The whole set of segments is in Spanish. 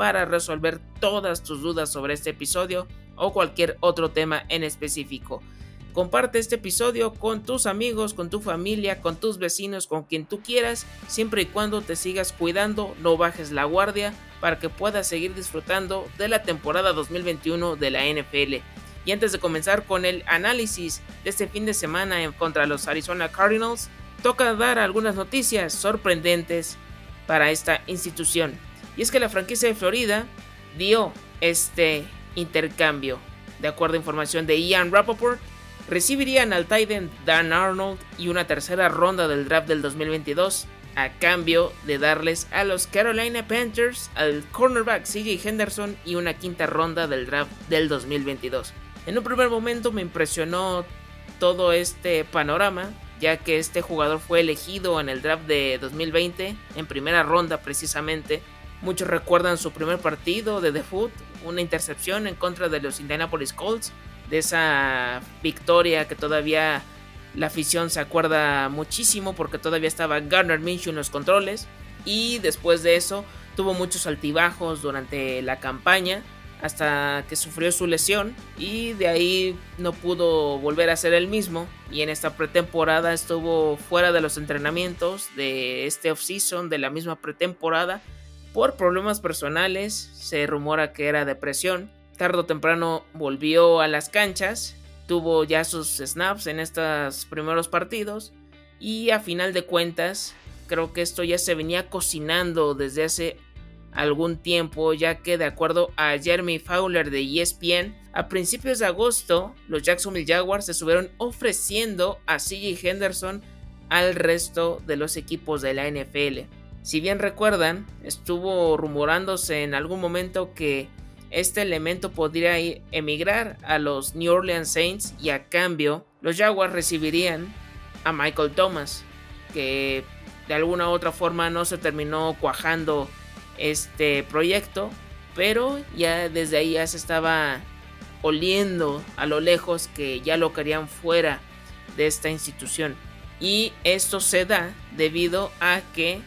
para resolver todas tus dudas sobre este episodio o cualquier otro tema en específico. Comparte este episodio con tus amigos, con tu familia, con tus vecinos, con quien tú quieras, siempre y cuando te sigas cuidando, no bajes la guardia para que puedas seguir disfrutando de la temporada 2021 de la NFL. Y antes de comenzar con el análisis de este fin de semana en contra los Arizona Cardinals, toca dar algunas noticias sorprendentes para esta institución. Y es que la franquicia de Florida dio este intercambio. De acuerdo a información de Ian Rappaport, recibirían al Titan Dan Arnold y una tercera ronda del draft del 2022 a cambio de darles a los Carolina Panthers al cornerback CJ Henderson y una quinta ronda del draft del 2022. En un primer momento me impresionó todo este panorama, ya que este jugador fue elegido en el draft de 2020, en primera ronda precisamente, Muchos recuerdan su primer partido de debut, una intercepción en contra de los Indianapolis Colts, de esa victoria que todavía la afición se acuerda muchísimo porque todavía estaba Garner Minshew en los controles y después de eso tuvo muchos altibajos durante la campaña hasta que sufrió su lesión y de ahí no pudo volver a ser el mismo y en esta pretemporada estuvo fuera de los entrenamientos de este offseason de la misma pretemporada por problemas personales, se rumora que era depresión. Tardo o temprano volvió a las canchas, tuvo ya sus snaps en estos primeros partidos y a final de cuentas creo que esto ya se venía cocinando desde hace algún tiempo, ya que de acuerdo a Jeremy Fowler de ESPN, a principios de agosto los Jacksonville Jaguars se estuvieron ofreciendo a CJ Henderson al resto de los equipos de la NFL. Si bien recuerdan, estuvo rumorándose en algún momento que este elemento podría emigrar a los New Orleans Saints y a cambio los Jaguars recibirían a Michael Thomas, que de alguna u otra forma no se terminó cuajando este proyecto, pero ya desde ahí ya se estaba oliendo a lo lejos que ya lo querían fuera de esta institución. Y esto se da debido a que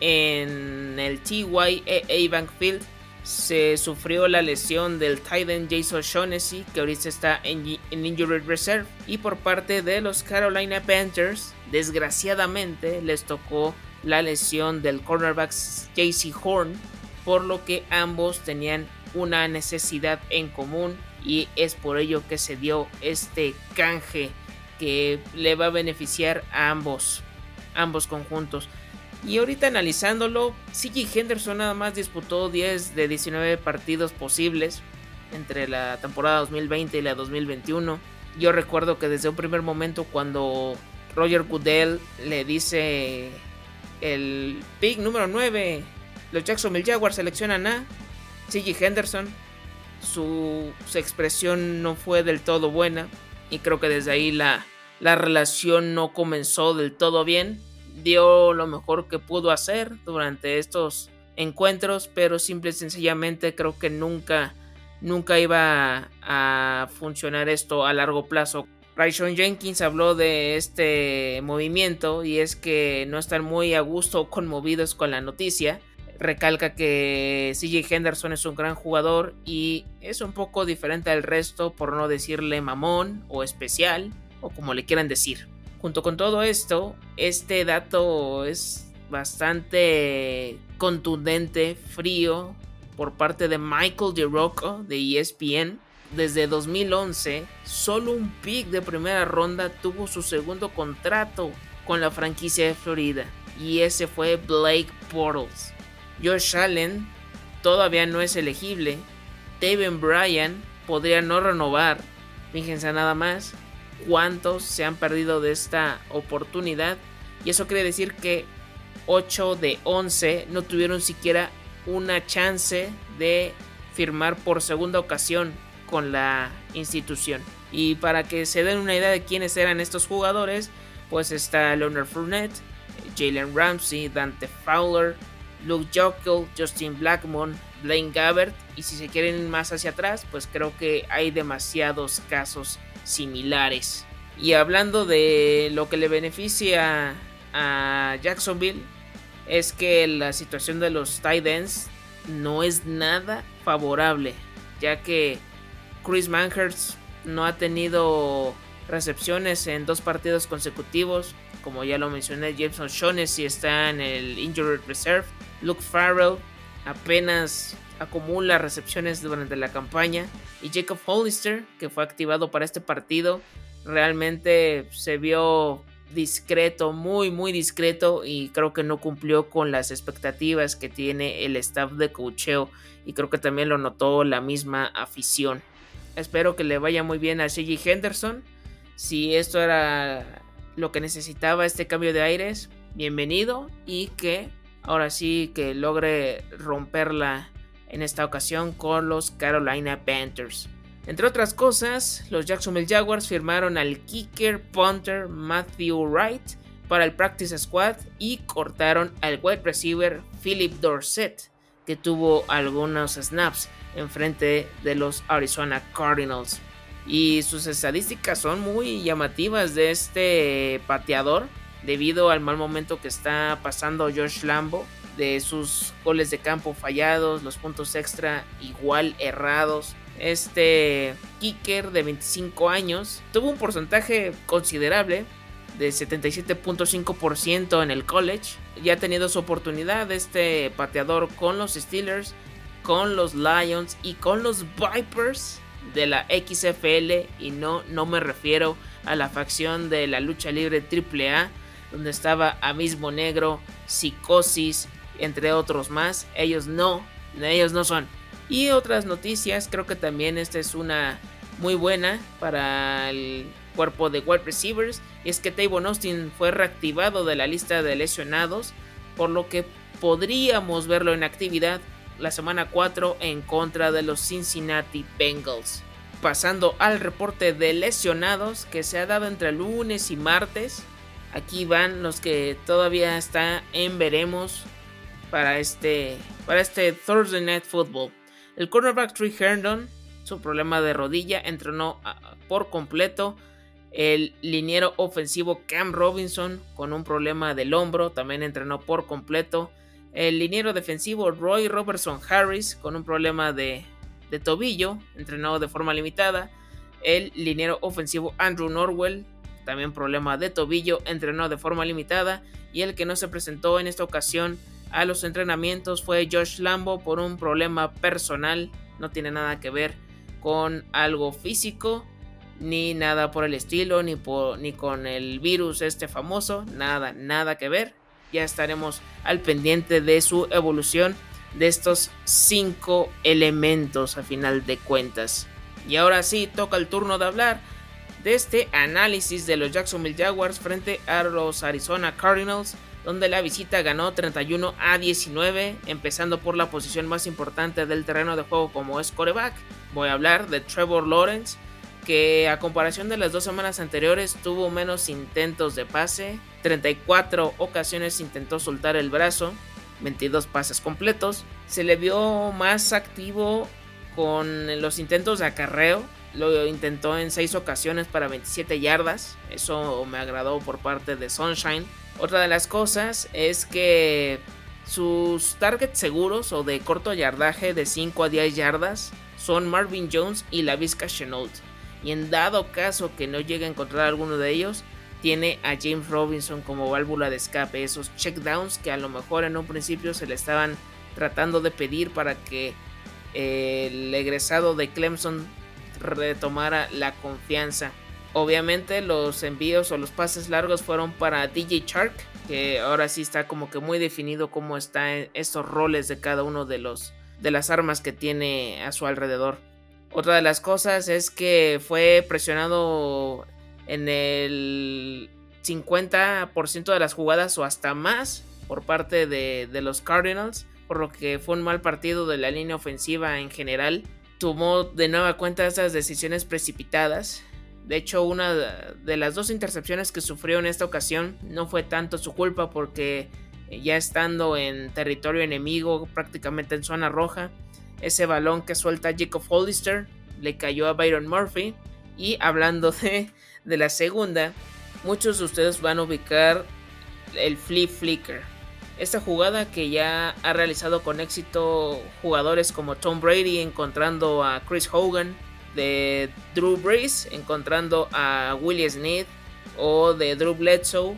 en el TYA Bank Field se sufrió la lesión del Titan Jason Shaughnessy, que ahorita está en, Injured Reserve. Y por parte de los Carolina Panthers, desgraciadamente les tocó la lesión del cornerback JC Horn, por lo que ambos tenían una necesidad en común y es por ello que se dio este canje que le va a beneficiar a ambos, ambos conjuntos. Y ahorita analizándolo, CJ Henderson nada más disputó 10 de 19 partidos posibles entre la temporada 2020 y la 2021. Yo recuerdo que desde un primer momento cuando Roger Goodell le dice el pick número 9, los Jacksonville Jaguars seleccionan a CJ Henderson, su, expresión no fue del todo buena y creo que desde ahí la, la relación no comenzó del todo bien dio lo mejor que pudo hacer durante estos encuentros, pero simple y sencillamente creo que nunca, nunca iba a, funcionar esto a largo plazo. Raishon Jenkins habló de este movimiento y es que no están muy a gusto o conmovidos con la noticia. Recalca que CJ Henderson es un gran jugador y es un poco diferente al resto por no decirle mamón o especial o como le quieran decir. Junto con todo esto, este dato es bastante contundente, frío, por parte de Michael DeRocco de ESPN. Desde 2011, solo un pick de primera ronda tuvo su segundo contrato con la franquicia de Florida, y ese fue Blake Portals. Josh Allen todavía no es elegible. David Bryan podría no renovar. Fíjense nada más cuántos se han perdido de esta oportunidad. Y eso quiere decir que 8 de 11 no tuvieron siquiera una chance de firmar por segunda ocasión con la institución. Y para que se den una idea de quiénes eran estos jugadores, pues está Leonard Fournette, Jalen Ramsey, Dante Fowler, Luke Jokel, Justin Blackmon, Blaine Gabbert. Y si se quieren ir más hacia atrás, pues creo que hay demasiados casos similares. Y hablando de lo que le beneficia a Jacksonville, es que la situación de los tight ends no es nada favorable, ya que Chris Manhurst no ha tenido recepciones en dos partidos consecutivos. Como ya lo mencioné, Jameson Shaughnessy está en el Injured Reserve. Luke Farrell apenas acumula recepciones durante la campaña. Y Jacob Hollister, que fue activado para este partido, realmente se vio discreto, muy muy discreto y creo que no cumplió con las expectativas que tiene el staff de cocheo y creo que también lo notó la misma afición. Espero que le vaya muy bien a C.J. Henderson. Si esto era lo que necesitaba este cambio de aires, bienvenido y que ahora sí que logre romperla en esta ocasión con los Carolina Panthers. Entre otras cosas, los Jacksonville Jaguars firmaron al kicker punter Matthew Wright para el practice squad y cortaron al wide receiver Philip Dorset, que tuvo algunos snaps en frente de los Arizona Cardinals. Y sus estadísticas son muy llamativas de este pateador debido al mal momento que está pasando Josh Lambo, de sus goles de campo fallados, los puntos extra igual errados este kicker de 25 años tuvo un porcentaje considerable de 77.5% en el college. Ya ha tenido su oportunidad este pateador con los Steelers, con los Lions y con los Vipers de la XFL y no, no me refiero a la facción de la lucha libre AAA donde estaba Amismo Negro, Psicosis, entre otros más. Ellos no, ellos no son. Y otras noticias, creo que también esta es una muy buena para el cuerpo de wide receivers. Es que Tavon Austin fue reactivado de la lista de lesionados, por lo que podríamos verlo en actividad la semana 4 en contra de los Cincinnati Bengals. Pasando al reporte de lesionados que se ha dado entre lunes y martes. Aquí van los que todavía está en veremos para este, para este Thursday Night Football. El cornerback Trey Herndon, su problema de rodilla, entrenó ah, por completo. El liniero ofensivo Cam Robinson, con un problema del hombro, también entrenó por completo. El liniero defensivo Roy Robertson Harris, con un problema de, de tobillo, entrenó de forma limitada. El liniero ofensivo Andrew Norwell, también problema de tobillo, entrenó de forma limitada. Y el que no se presentó en esta ocasión a los entrenamientos fue Josh Lambo por un problema personal, no tiene nada que ver con algo físico, ni nada por el estilo, ni, ni con el virus este famoso, nada, nada que ver. Ya estaremos al pendiente de su evolución de estos cinco elementos a final de cuentas. Y ahora sí, toca el turno de hablar este análisis de los Jacksonville Jaguars frente a los Arizona Cardinals donde la visita ganó 31 a 19, empezando por la posición más importante del terreno de juego como es coreback. Voy a hablar de Trevor Lawrence, que a comparación de las dos semanas anteriores tuvo menos intentos de pase, 34 ocasiones intentó soltar el brazo, 22 pases completos, se le vio más activo con los intentos de acarreo, lo intentó en 6 ocasiones para 27 yardas, eso me agradó por parte de Sunshine. Otra de las cosas es que sus targets seguros o de corto yardaje de 5 a 10 yardas son Marvin Jones y la Vizca Chenault. Y en dado caso que no llegue a encontrar alguno de ellos, tiene a James Robinson como válvula de escape. Esos checkdowns que a lo mejor en un principio se le estaban tratando de pedir para que el egresado de Clemson retomara la confianza. Obviamente los envíos o los pases largos fueron para DJ Shark, que ahora sí está como que muy definido cómo están estos roles de cada uno de los de las armas que tiene a su alrededor. Otra de las cosas es que fue presionado en el 50% de las jugadas o hasta más por parte de, de los Cardinals, por lo que fue un mal partido de la línea ofensiva en general tomó de nueva cuenta esas decisiones precipitadas. De hecho, una de las dos intercepciones que sufrió en esta ocasión no fue tanto su culpa porque eh, ya estando en territorio enemigo, prácticamente en zona roja, ese balón que suelta Jacob Hollister le cayó a Byron Murphy. Y hablando de, de la segunda, muchos de ustedes van a ubicar el flip flicker. Esta jugada que ya ha realizado con éxito jugadores como Tom Brady encontrando a Chris Hogan, de Drew Brees encontrando a Willie Sneed o de Drew Bledsoe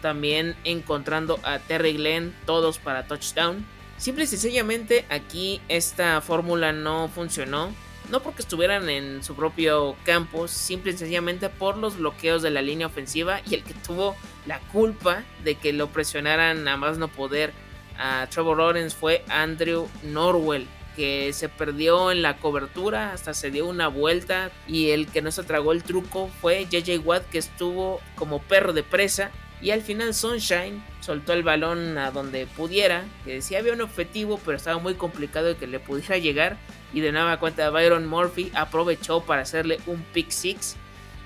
también encontrando a Terry Glenn, todos para touchdown. Simple y sencillamente aquí esta fórmula no funcionó. No porque estuvieran en su propio campo, simple y sencillamente por los bloqueos de la línea ofensiva y el que tuvo la culpa de que lo presionaran a más no poder a Trevor Lawrence fue Andrew Norwell, que se perdió en la cobertura, hasta se dio una vuelta y el que no se tragó el truco fue JJ Watt que estuvo como perro de presa y al final Sunshine soltó el balón a donde pudiera, que decía había un objetivo, pero estaba muy complicado de que le pudiera llegar. Y de nueva cuenta Byron Murphy aprovechó para hacerle un pick six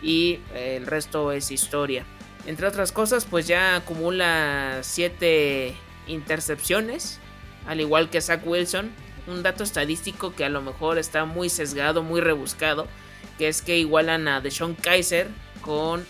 y el resto es historia. Entre otras cosas, pues ya acumula 7 intercepciones, al igual que Zach Wilson. Un dato estadístico que a lo mejor está muy sesgado, muy rebuscado, que es que igualan a Deshaun Kaiser con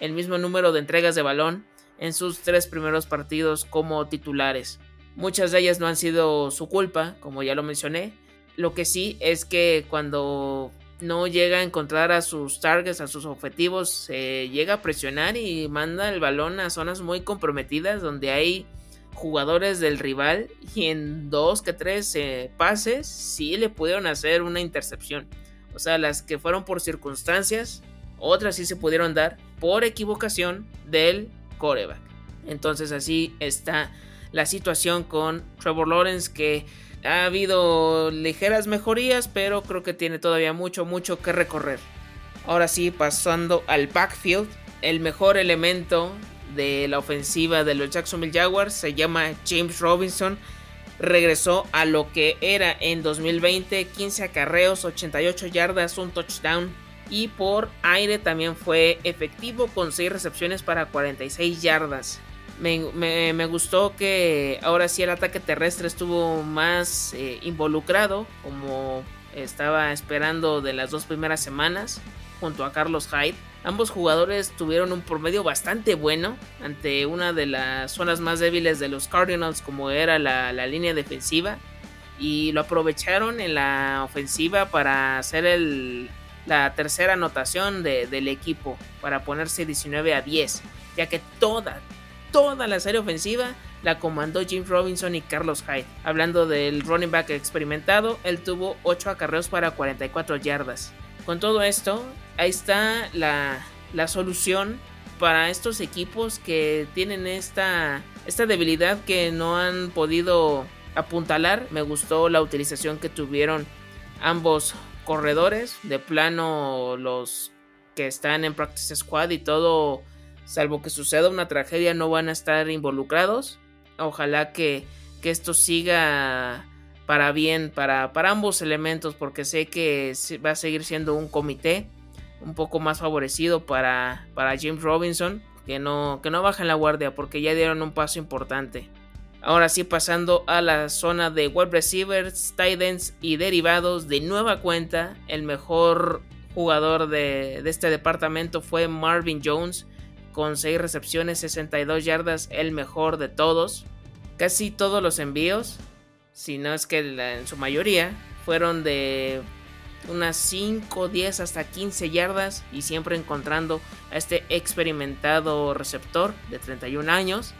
el mismo número de entregas de balón en sus tres primeros partidos como titulares. Muchas de ellas no han sido su culpa, como ya lo mencioné. Lo que sí es que cuando no llega a encontrar a sus targets, a sus objetivos, se llega a presionar y manda el balón a zonas muy comprometidas donde hay jugadores del rival y en dos que tres eh, pases sí le pudieron hacer una intercepción. O sea, las que fueron por circunstancias, otras sí se pudieron dar por equivocación del coreback. Entonces así está la situación con Trevor Lawrence que ha habido ligeras mejorías, pero creo que tiene todavía mucho, mucho que recorrer. Ahora sí, pasando al backfield, el mejor elemento de la ofensiva de los Jacksonville Jaguars se llama James Robinson. Regresó a lo que era en 2020, 15 acarreos, 88 yardas, un touchdown, y por aire también fue efectivo con 6 recepciones para 46 yardas. Me, gustó que ahora sí el ataque terrestre estuvo más eh, involucrado como estaba esperando de las dos primeras semanas junto a Carlos Hyde. Ambos jugadores tuvieron un promedio bastante bueno ante una de las zonas más débiles de los Cardinals como era la, la línea defensiva y lo aprovecharon en la ofensiva para hacer el, la tercera anotación del equipo para ponerse 19 a 10, ya que toda, toda la serie ofensiva la comandó Jim Robinson y Carlos Hyde. Hablando del running back experimentado, él tuvo 8 acarreos para 44 yardas. Con todo esto, ahí está la, la solución para estos equipos que tienen esta, esta debilidad que no han podido apuntalar. Me gustó la utilización que tuvieron ambos corredores, de plano los que están en Practice Squad y todo, salvo que suceda una tragedia, no van a estar involucrados. Ojalá que, que esto siga para bien, para, para ambos elementos, porque sé que va a seguir siendo un comité un poco más favorecido para, para James Robinson, que no, que no bajen la guardia, porque ya dieron un paso importante. Ahora sí, pasando a la zona de web receivers, tight ends y derivados, de nueva cuenta, el mejor jugador de, este departamento fue Marvin Jones, con 6 recepciones, 62 yardas, el mejor de todos. Casi todos los envíos, si no es que en su mayoría, fueron de unas 5, 10 hasta 15 yardas y siempre encontrando a este experimentado receptor de 31 años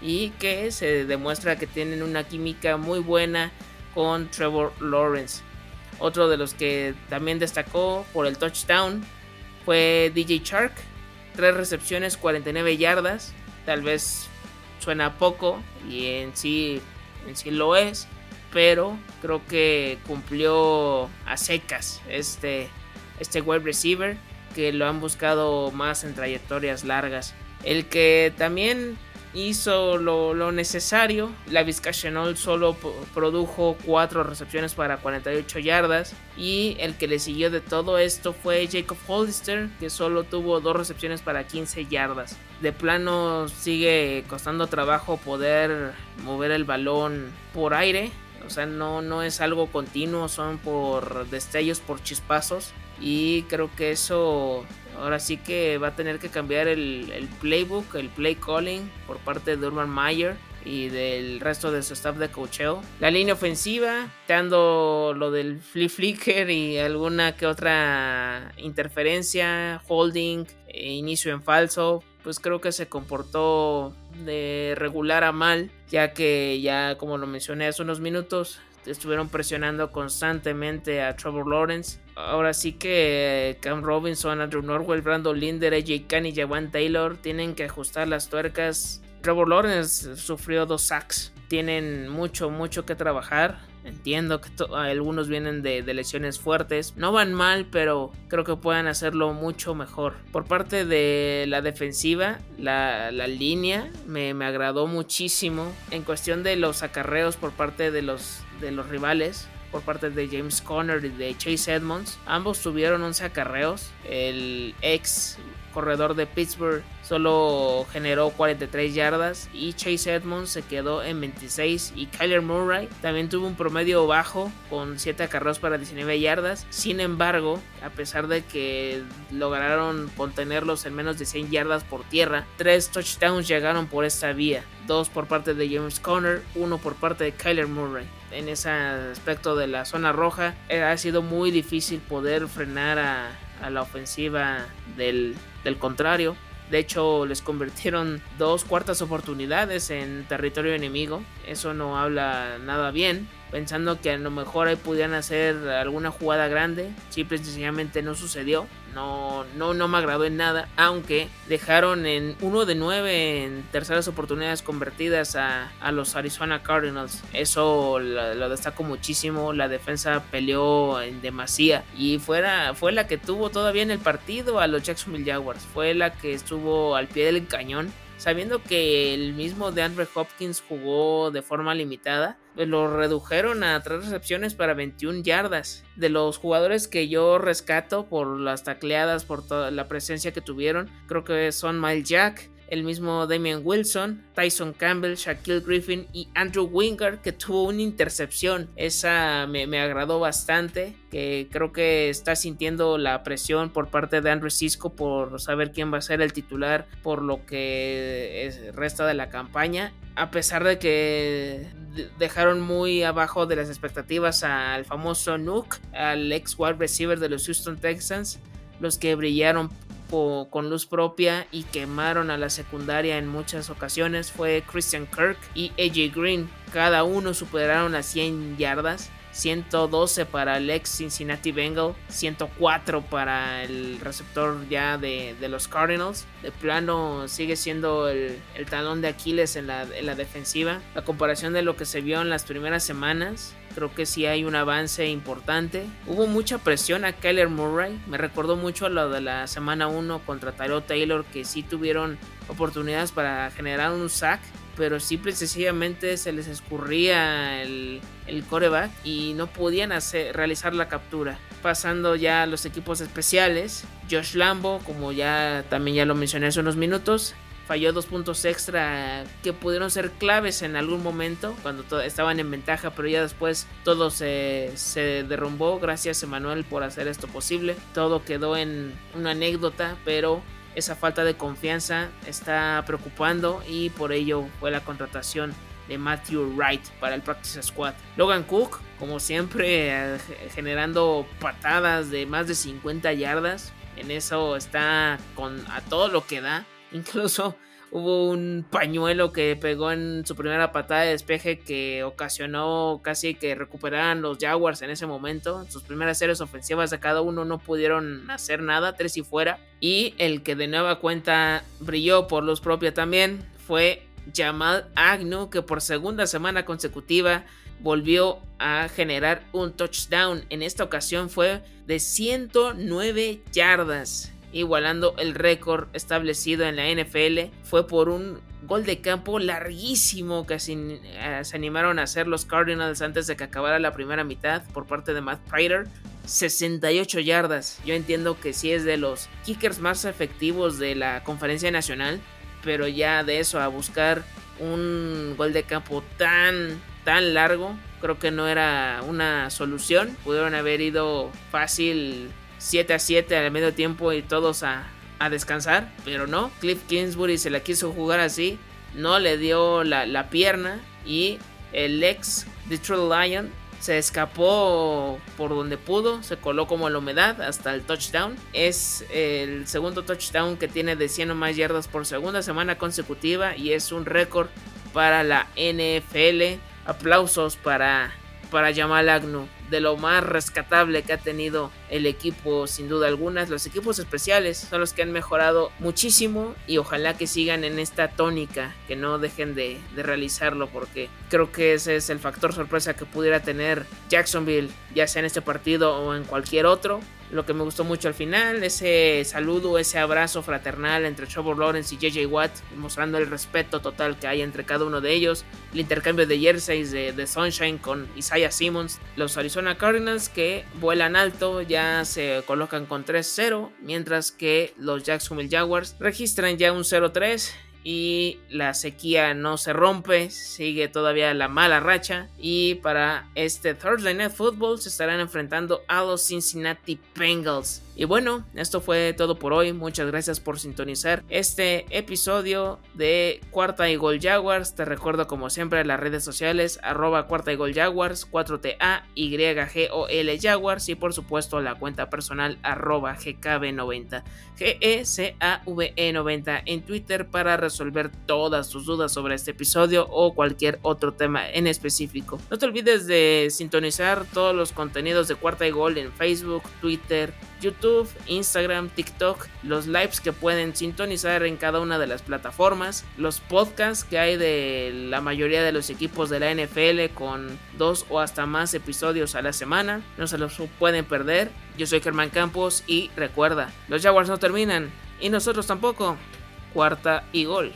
y que se demuestra que tienen una química muy buena con Trevor Lawrence. Otro de los que también destacó por el touchdown fue DJ Shark, tres recepciones, 49 yardas. Tal vez suena poco y en sí, en sí lo es, pero creo que cumplió a secas este, este wide receiver que lo han buscado más en trayectorias largas. El que también hizo lo, necesario. La Vizcachenol solo produjo 4 recepciones para 48 yardas. Y el que le siguió de todo esto fue Jacob Hollister, que solo tuvo 2 recepciones para 15 yardas. De plano sigue costando trabajo poder mover el balón por aire. O sea, no, no es algo continuo, son por destellos, por chispazos. Y creo que eso ahora sí que va a tener que cambiar el, playbook, el play calling por parte de Urban Meyer y del resto de su staff de cocheo. La línea ofensiva, dando lo del flip flicker y alguna que otra interferencia, holding, inicio en falso, pues creo que se comportó de regular a mal, ya que ya como lo mencioné hace unos minutos, estuvieron presionando constantemente a Trevor Lawrence. Ahora sí que Cam Robinson, Andrew Norwell, Brandon Linder, AJ Khan y Jawan Taylor tienen que ajustar las tuercas. Trevor Lawrence sufrió dos sacks. Tienen mucho, mucho que trabajar. Entiendo que algunos vienen de, lesiones fuertes. No van mal, pero creo que pueden hacerlo mucho mejor. Por parte de la defensiva, la, línea me, me, agradó muchísimo. En cuestión de los acarreos por parte de los, de los rivales, por parte de James Conner y de Chase Edmonds. Ambos tuvieron 11 acarreos. El ex corredor de Pittsburgh solo generó 43 yardas y Chase Edmonds se quedó en 26 y Kyler Murray también tuvo un promedio bajo con 7 acarreos para 19 yardas. Sin embargo, a pesar de que lograron contenerlos en menos de 100 yardas por tierra, 3 touchdowns llegaron por esta vía, 2 por parte de James Conner, 1 por parte de Kyler Murray. En ese aspecto de la zona roja eh, ha sido muy difícil poder frenar a, a la ofensiva del, del contrario. De hecho, les convirtieron dos cuartas oportunidades en territorio enemigo. Eso no habla nada bien pensando que a lo mejor ahí pudieran hacer alguna jugada grande. Simple y sencillamente no sucedió. No, no, no me agradó en nada. Aunque dejaron en uno de nueve en terceras oportunidades convertidas a, los Arizona Cardinals. Eso lo, destaco muchísimo. La defensa peleó en demasía. Y fuera, fue la que tuvo todavía en el partido a los Jacksonville Jaguars. Fue la que estuvo al pie del cañón sabiendo que el mismo de Andre Hopkins jugó de forma limitada, pues lo redujeron a tres recepciones para 21 yardas. De los jugadores que yo rescato por las tacleadas, por toda la presencia que tuvieron, creo que son Miles Jack, el mismo Damian Wilson, Tyson Campbell, Shaquille Griffin y Andrew Wingard que tuvo una intercepción. Esa me, agradó bastante, que creo que está sintiendo la presión por parte de Andrew Cisco por saber quién va a ser el titular por lo que resta de la campaña. A pesar de que dejaron muy abajo de las expectativas al famoso Nuke, al ex wide receiver de los Houston Texans, los que brillaron con luz propia y quemaron a la secundaria en muchas ocasiones fue Christian Kirk y AJ Green. Cada uno superaron las 100 yardas. 112 para el ex Cincinnati Bengal, 104 para el receptor ya de, los Cardinals. De plano sigue siendo el, talón de Aquiles en la, en la defensiva. La comparación de lo que se vio en las primeras semanas Creo que sí hay un avance importante. Hubo mucha presión a Kyler Murray. Me recordó mucho a lo de la semana 1 contra Tyrod Taylor, que sí tuvieron oportunidades para generar un sack. Pero simple y sencillamente se les escurría el, el coreback y no podían hacer, realizar la captura. Pasando ya a los equipos especiales, Josh Lambo, como ya también ya lo mencioné hace unos minutos, falló dos puntos extra que pudieron ser claves en algún momento cuando estaban en ventaja, pero ya después todo se, se derrumbó. Gracias Emanuel por hacer esto posible. Todo quedó en una anécdota, pero esa falta de confianza está preocupando y por ello fue la contratación de Matthew Wright para el Practice Squad. Logan Cook, como siempre, eh, generando patadas de más de 50 yardas. En eso está con a todo lo que da. Incluso hubo un pañuelo que pegó en su primera patada de despeje que ocasionó casi que recuperaran los Jaguars en ese momento. Sus primeras series ofensivas de cada uno no pudieron hacer nada, tres y fuera. Y el que de nueva cuenta brilló por luz propia también fue Jamal Agnew, que por segunda semana consecutiva volvió a generar un touchdown. En esta ocasión fue de 109 yardas igualando el récord establecido en la NFL. Fue por un gol de campo larguísimo que eh, se, animaron a hacer los Cardinals antes de que acabara la primera mitad por parte de Matt Prater. 68 yardas. Yo entiendo que sí es de los kickers más efectivos de la conferencia nacional, pero ya de eso a buscar un gol de campo tan tan largo, creo que no era una solución. Pudieron haber ido fácil 7 a 7 al medio tiempo y todos a, a descansar, pero no. Cliff Kingsbury se la quiso jugar así, no le dio la, la pierna y el ex Detroit Lion se escapó por donde pudo, se coló como la humedad hasta el touchdown. Es el segundo touchdown que tiene de 100 o más yardas por segunda semana consecutiva y es un récord para la NFL. Aplausos para, para Jamal Agnew de lo más rescatable que ha tenido el equipo sin duda alguna. Los equipos especiales son los que han mejorado muchísimo y ojalá que sigan en esta tónica, que no dejen de, de realizarlo porque creo que ese es el factor sorpresa que pudiera tener Jacksonville, ya sea en este partido o en cualquier otro lo que me gustó mucho al final, ese saludo, ese abrazo fraternal entre Trevor Lawrence y JJ Watt, mostrando el respeto total que hay entre cada uno de ellos, el intercambio de jerseys de, Sunshine con Isaiah Simmons, los Arizona Cardinals que vuelan alto, ya se colocan con 3-0, mientras que los Jacksonville Jaguars registran ya un 0-3 y la sequía no se rompe, sigue todavía la mala racha y para este Thursday Night Football se estarán enfrentando a los Cincinnati Bengals. Y bueno, esto fue todo por hoy. Muchas gracias por sintonizar este episodio de Cuarta y Gol Jaguars. Te recuerdo como siempre las redes sociales arroba Cuarta y Gol Jaguars 4TA YGOL Jaguars y por supuesto la cuenta personal arroba GKB90 GECAVE90 en Twitter para resolver todas tus dudas sobre este episodio o cualquier otro tema en específico. No te olvides de sintonizar todos los contenidos de Cuarta y Gol en Facebook, Twitter, YouTube, Instagram, TikTok, los lives que pueden sintonizar en cada una de las plataformas, los podcasts que hay de la mayoría de los equipos de la NFL con dos o hasta más episodios a la semana, no se los pueden perder. Yo soy Germán Campos y recuerda, los Jaguars no terminan y nosotros tampoco. Cuarta y gol.